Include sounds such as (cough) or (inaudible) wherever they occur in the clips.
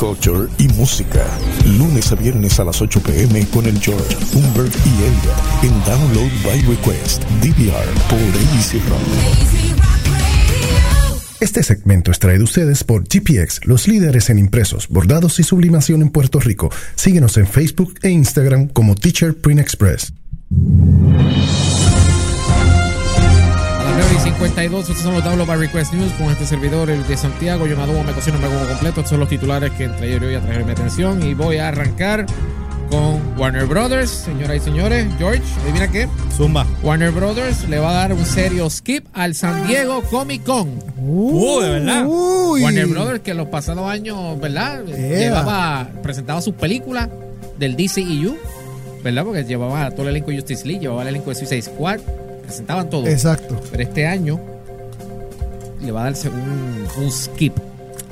culture y música. Lunes a viernes a las 8 pm con el George, Humbert y Elliot en Download by Request, DVR por Easy Rock. Este segmento es traído ustedes por GPX, los líderes en impresos, bordados y sublimación en Puerto Rico. Síguenos en Facebook e Instagram como Teacher Print Express. 9 y 52, estos son los Download by Request News con este servidor, el de Santiago. Yo me adubo, me cocino, me como completo. Estos son los titulares que entre ayer y hoy atrajeron mi atención. Y voy a arrancar con Warner Brothers, señoras y señores. George, adivina qué. Zumba. Warner Brothers le va a dar un serio skip al San Diego Comic Con. Uh, de verdad. Uy. Warner Brothers que en los pasados años, ¿verdad? Llevaba, presentaba sus películas del DCEU, ¿verdad? Porque llevaba todo el elenco de Justice League, llevaba el elenco de Suicide Squad, presentaban todo. Exacto. Pero este año le va a darse un, un skip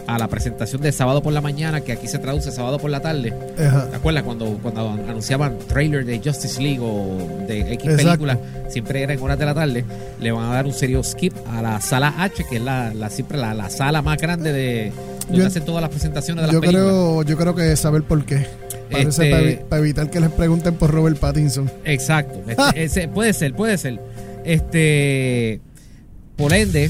a la presentación de sábado por la mañana, que aquí se traduce sábado por la tarde. Ajá. ¿Te acuerdas cuando, cuando anunciaban trailer de Justice League o de X película? Siempre era en horas de la tarde. Le van a dar un serio skip a la sala H, que es la, la siempre la, la sala más grande de donde Yo- hacen todas las presentaciones de las Yo películas. creo, yo creo que saber por qué. Este- para, para evitar que les pregunten por Robert Pattinson. Exacto. (laughs) Este, ese- puede ser, puede ser. Este. Por ende,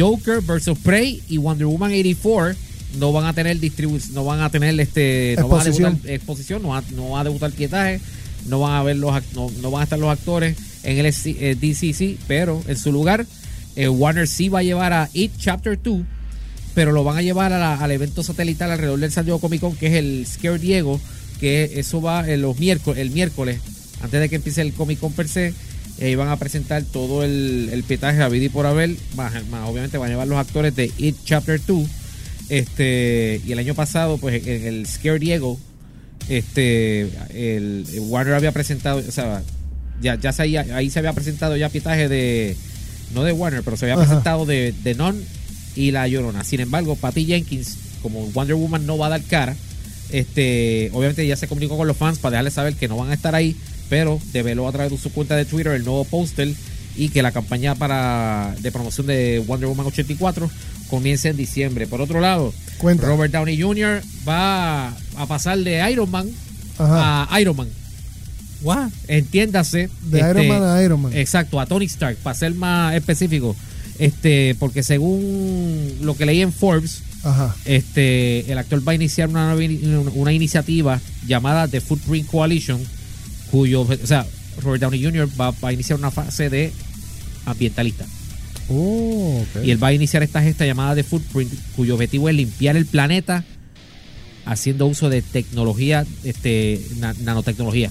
Joker vs. Prey y Wonder Woman 84 no van a tener distribución, no van a tener este. No van a Exposición. debutar exposición, no va, no va a debutar pietaje, no van a ver los no, no van a estar los actores en el SC eh, DCC, pero en su lugar, eh, Warner sí va a llevar a It Chapter 2 pero lo van a llevar a la- al evento satelital alrededor del San Diego Comic Con, que es el Scare Diego, que eso va en los miércoles, el miércoles, antes de que empiece el Comic Con per se, eh, van a presentar todo el, el petaje a vida y por haber, más, más obviamente van a llevar los actores de It Chapter 2, este, y el año pasado, pues en el Scare Diego, este, el, el Warner había presentado, o sea, ya, ya se, ahí se había presentado ya pitaje de, no de Warner, pero se había Ajá. presentado de, de Non y La Llorona. Sin embargo, Patty Jenkins, como Wonder Woman no va a dar cara, este, obviamente ya se comunicó con los fans para dejarles saber que no van a estar ahí, pero develó a través de su cuenta de Twitter el nuevo póster y que la campaña para de promoción de Wonder Woman 84 comienza en diciembre. Por otro lado, Cuenta. Robert Downey Jr. va a pasar de Iron Man Ajá. a Iron Man. What? Entiéndase. De este, Iron Man a Iron Man. Exacto, a Tony Stark, para ser más específico. Este, porque según lo que leí en Forbes, Ajá. este, el actor va a iniciar una, nueva ini- una iniciativa llamada The Footprint Coalition, cuyo, o sea, Robert Downey Jr. va, va a iniciar una fase de ambientalista. Oh, ok. Y él va a iniciar esta gesta llamada The Footprint, cuyo objetivo es limpiar el planeta haciendo uso de tecnología, este, na- nanotecnología.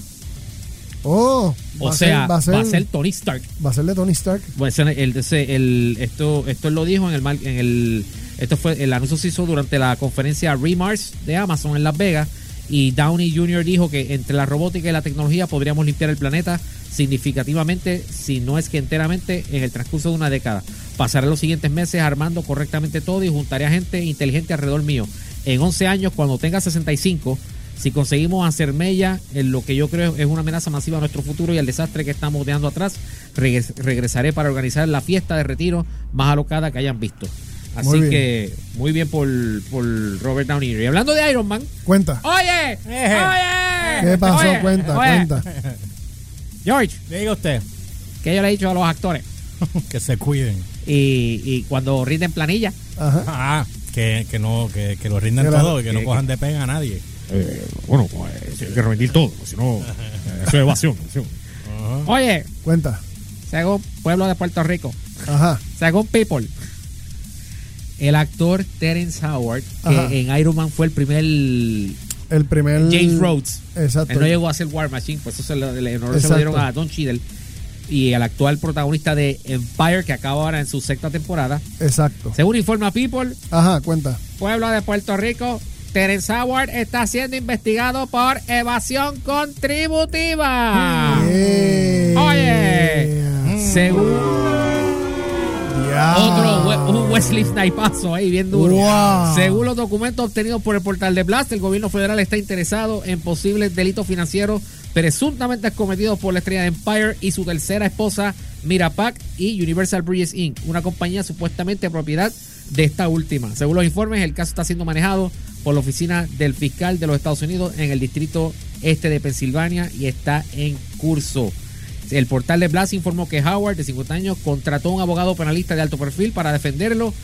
Oh, O sea, ser, va, a ser, va a ser Tony Stark. va a ser de Tony Stark. Ese- el, esto, esto él lo dijo en el, en el esto fue el anuncio se hizo durante la conferencia Remars de Amazon en Las Vegas y Downey Jr. dijo que entre la robótica y la tecnología podríamos limpiar el planeta significativamente, si no es que enteramente, en el transcurso de una década. Pasaré los siguientes meses armando correctamente todo y juntaré a gente inteligente alrededor mío. En 11 años, cuando tenga 65, si conseguimos hacer mella en lo que yo creo es una amenaza masiva a nuestro futuro y al desastre que estamos dejando atrás, regres- regresaré para organizar la fiesta de retiro más alocada que hayan visto. Así Muy que muy bien por, por Robert Downey Jr. Y hablando de Iron Man, Cuenta. oye, oye, ¿Qué pasó? oye, cuenta, oye, cuenta. (laughs) George, Diga usted que yo le he dicho a los actores (laughs) que se cuiden. y, y cuando rinden planilla, Ajá. Ah, que, que no, que, que lo rindan Claro. todo y que no Que- cojan de pega a nadie. Eh, bueno, pues hay que rendir todo, si no, (laughs) eso es evasión. evasión. oye, Cuenta. según pueblo de Puerto Rico, Ajá. Según People, el actor Terence Howard, que Ajá. en Iron Man fue el primer El primer. James Rhodes, Exacto. él no llegó a ser War Machine, pues eso se lo, honor se lo dieron a Don Cheadle. Y el actual protagonista de Empire, que acaba ahora en su sexta temporada. Exacto. Según informa People, Ajá, cuenta. pueblo de Puerto Rico, Terence Howard está siendo investigado por evasión contributiva. Yeah. Oye, según Ya. Otro Wesley Snipazo ahí bien duro. Wow. Según los documentos obtenidos por el portal de Blast, el gobierno federal está interesado en posibles delitos financieros presuntamente cometidos por la estrella de Empire y su tercera esposa Mirapac y Universal Bridges Inc., una compañía supuestamente propiedad de esta última. Según los informes, el caso está siendo manejado por la oficina del fiscal de los Estados Unidos en el distrito este de Pensilvania y está en curso. El portal de Blas informó que Howard, de 50 años, contrató a un abogado penalista de alto perfil para defenderlo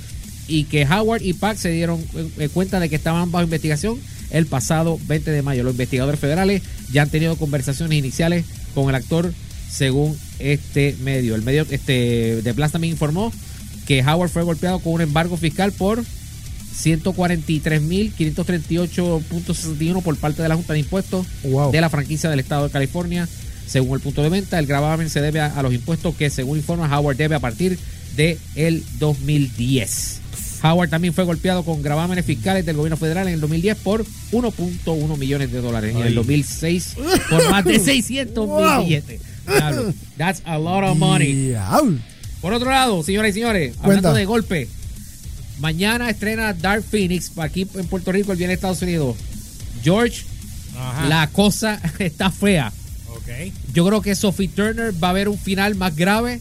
y que Howard y Pack se dieron eh, cuenta de que estaban bajo investigación el pasado 20 de mayo. Los investigadores federales ya han tenido conversaciones iniciales con el actor según este medio. El medio este, de Blas también informó que Howard fue golpeado con un embargo fiscal por 143.538.61 por parte de la Junta de Impuestos Wow. de la franquicia del Estado de California. Según el punto de venta, el gravamen se debe a, a los impuestos que, según informa, Howard debe a partir de el 2010. Howard también fue golpeado con gravámenes fiscales del gobierno federal en el 2010 por 1.1 millones de dólares. Y en el 2006 (laughs) por más de 600 mil Wow. billetes. Diablo, That's a lot of money. Por otro lado, señoras y señores, Cuenta. hablando de golpe, mañana estrena Dark Phoenix aquí en Puerto Rico, el bien de Estados Unidos. George, Ajá. la cosa (laughs) está fea. Ok. Yo creo que Sophie Turner va a ver un final más grave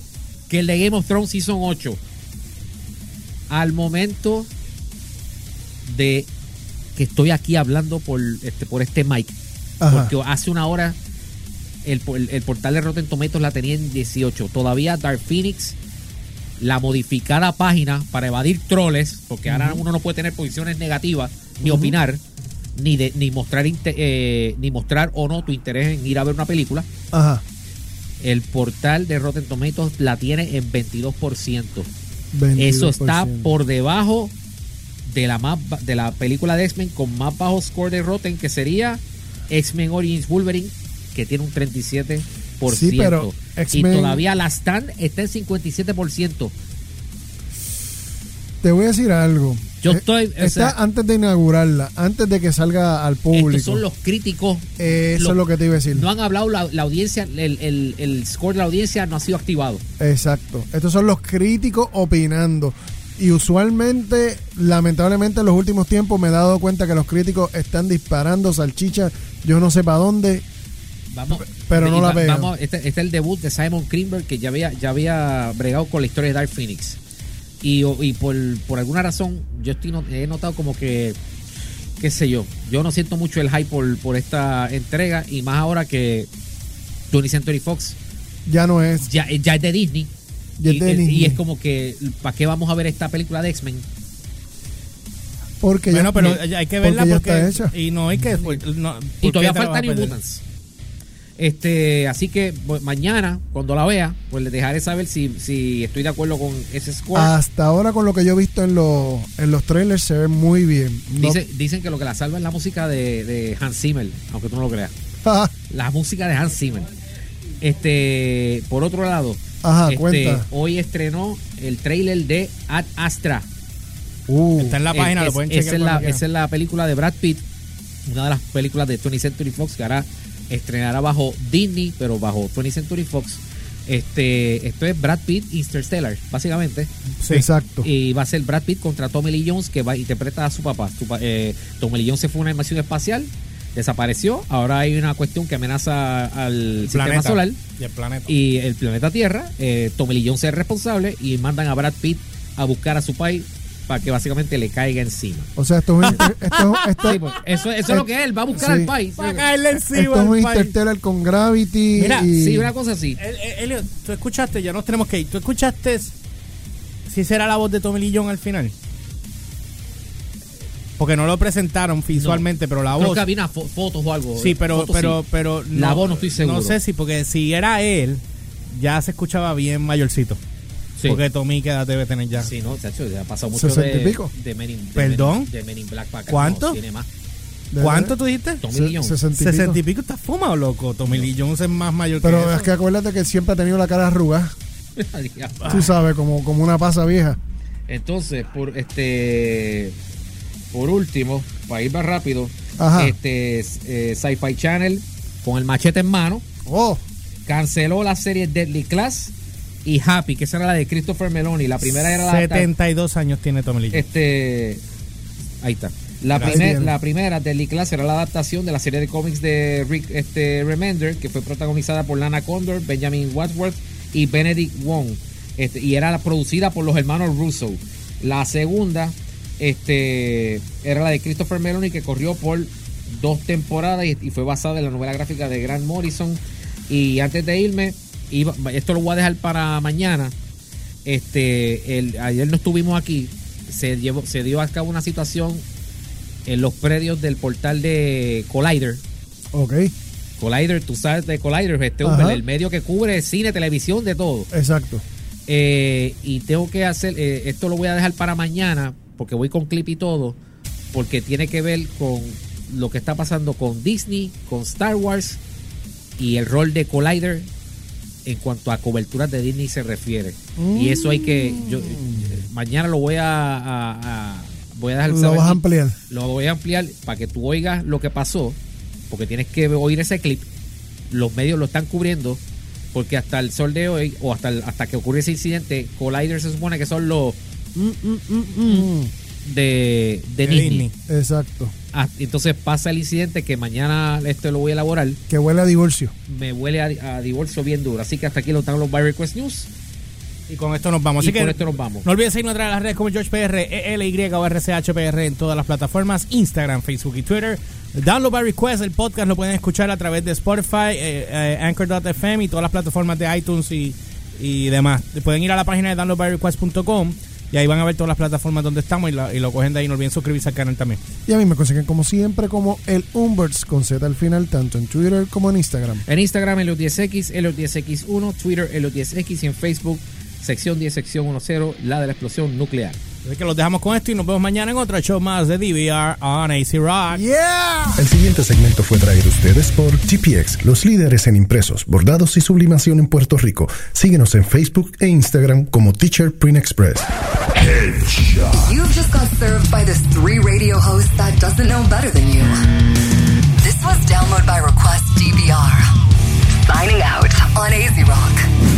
que el de Game of Thrones Season 8. Al momento de que estoy aquí hablando por este, por este mic, Ajá. porque hace una hora el, el- el portal de Rotten Tomatoes la tenía en 18. Todavía Dark Phoenix, la modificada página para evadir troles, porque ahora uno no puede tener posiciones negativas, ni opinar, ni, de, ni, mostrar eh, ni mostrar o no tu interés en ir a ver una película. Ajá. El portal de Rotten Tomatoes la tiene en 22%. Eso está 22%. por debajo de la más de la película de X-Men con más bajo score de Rotten que sería X-Men Origins Wolverine que tiene un 37%. Sí, pero y todavía la stand está en 57%. Te voy a decir algo. Yo Eh, estoy- o Está sea- antes de inaugurarla, antes de que salga al público. Estos son los críticos. Eh, eso es lo que te iba a decir. No han hablado la, la audiencia, el, el- el score de la audiencia no ha sido activado. Exacto. Estos son los críticos opinando. Y usualmente, lamentablemente, en los últimos tiempos me he dado cuenta que los críticos están disparando salchichas, yo no sé para dónde. Vamos, Pero no la vamos, este, este es el debut de Simon Greenberg que ya había, ya había bregado con la historia de Dark Phoenix. Y, y por, por alguna razón, yo estoy he notado como que, qué sé yo, yo no siento mucho el hype por, por esta entrega y más ahora que 20th Century Fox Ya no es. ya, ya es de Disney. Ya es y, de y- Disney. y es como que, ¿para qué vamos a ver esta película de X-Men? Porque Bueno, ya, pero hay que verla porque ya porque, está hecha. y no hay que no, Y ¿por todavía falta New? Mutants. Este, así que pues, mañana, cuando la vea, pues les dejaré saber si, si estoy de acuerdo con ese score. Hasta ahora, con lo que yo he visto en, los en los trailers, se ve muy bien. No- Dice- dicen que lo que la salva es la música de, de Hans Zimmer, aunque tú no lo creas. (laughs) La música de Hans Zimmer. Este, por otro lado, Ajá, este, cuenta. hoy estrenó el trailer de Ad Astra. Uh, Está en la página, Es- lo pueden esa chequear es la, esa es la película de Brad Pitt, una de las películas de 20th Century Fox que ahora estrenará bajo Disney, pero bajo 20th Century Fox. Este, esto es Brad Pitt Interstellar, básicamente. Sí. Exacto. Y va a ser Brad Pitt contra Tommy Lee Jones, que va a interpreta a su papá. Su eh, Tommy Lee Jones se fue a una invasión espacial, desapareció. Ahora hay una cuestión que amenaza al sistema planeta. solar Y el planeta. y el planeta Tierra. Eh, Tommy Lee Jones es responsable y mandan a Brad Pitt a buscar a su país para que básicamente le caiga encima. O sea, esto es, un (laughs) esto, esto- Sí, pues, eso, eso es lo que es, él va a buscar Sí. al país. Para caerle esto encima es al un. Interstellar con Gravity. Mira, y, Sí, una cosa así. El- tú escuchaste, ya nos tenemos que ir. ¿Tú escuchaste si será la voz de Tommy Lee Jones al final? Porque no lo presentaron visualmente, pero la Creo voz. que había fo- fotos o algo. Sí, pero, Fotos pero, sí. pero. La voz no estoy seguro. No sé si, porque si era él, ya se escuchaba bien mayorcito. Sí. Porque Tommy, ¿qué edad debe tener ya? Sí, no, chacho, ya ha pasado mucho ¿Sesenta y de, pico? de Men in, de ¿Perdón? Men- de Men in Black para acá. ¿Cuánto? No, tiene más. de- ¿Cuánto tú dijiste? Tommy Se- Lee Jones. sesenta y pico. Estás fumado, loco. Tommy Lee Jones es más mayor que Pero eso. es que acuérdate que siempre ha tenido la cara arrugada. (laughs) Tú sabes, como, como una pasa vieja. Entonces, por este por último, para ir más rápido, Ajá. este eh, Sci-Fi Channel con el machete en mano Oh, canceló la serie Deadly Class y Happy, que esa era la de Christopher Meloni. La primera era la 72 años tiene Tommy Lee Jones. este ahí está. La, primer- la primera, Deadly Class, era la adaptación de la serie de cómics de Rick este, Remender, que fue protagonizada por Lana Condor, Benjamin Wadsworth y Benedict Wong. Este, y era producida por los hermanos Russo. La segunda este, era la de Christopher Meloni, que corrió por dos temporadas y, y fue basada en la novela gráfica de Grant Morrison. Y antes de irme, iba- esto lo voy a dejar para mañana. Este, el, ayer no estuvimos aquí. Se, llevó, se dio a cabo una situación en los predios del portal de Collider. Ok, Collider, tú sabes de Collider, este Ajá. el, el medio que cubre cine, televisión, de todo. exacto. Eh, y tengo que hacer, eh, esto lo voy a dejar para mañana, porque voy con clip y todo, porque tiene que ver con lo que está pasando con Disney, con Star Wars y el rol de Collider en cuanto a coberturas de Disney se refiere. Y eso hay que, yo, mañana lo voy a, a- a- voy a dejar Lo saber vas a ampliar. lo voy a ampliar para que tú oigas lo que pasó, porque tienes que oír ese clip. Los medios lo están cubriendo, porque hasta el sol de hoy, o hasta, el- hasta que ocurre ese incidente, Collider se supone que son los mm, mm, mm, mm Mm, de, de De Disney. Exacto. Ah, entonces pasa el incidente que mañana esto lo voy a elaborar. Que huele a divorcio. Me huele a, a divorcio bien duro. Así que hasta aquí lo están los By Request News. Y con esto nos vamos. y Así con que esto nos vamos. no olviden seguirnos a través de las redes como GeorgePR, ELY o RCHPR en todas las plataformas, Instagram, Facebook y Twitter. Download by Request, el podcast lo pueden escuchar a través de Spotify, eh, eh, Anchor.fm y todas las plataformas de iTunes y, y demás. Pueden ir a la página de downloadbyrequest.com y ahí van a ver todas las plataformas donde estamos y, la- y lo cogen de ahí. No olviden suscribirse al canal también. Y a mí me consiguen como siempre como el Umberts con Z al final, tanto en Twitter como en Instagram. En Instagram, en los 10X, en los 10X1, Twitter, en los 10X y en Facebook, sección 10, sección 10, la de la explosión nuclear. Así que los dejamos con esto y nos vemos mañana en otro show más de DVR on AC Rock. Yeah. El siguiente segmento fue traído a ustedes por GPX, los líderes en impresos, bordados y sublimación en Puerto Rico. Síguenos en Facebook e Instagram como Teacher Print Express. Headshot. You've just got served by this three radio host that doesn't know better than you. This was download by request DVR. Signing out on AZ Rock.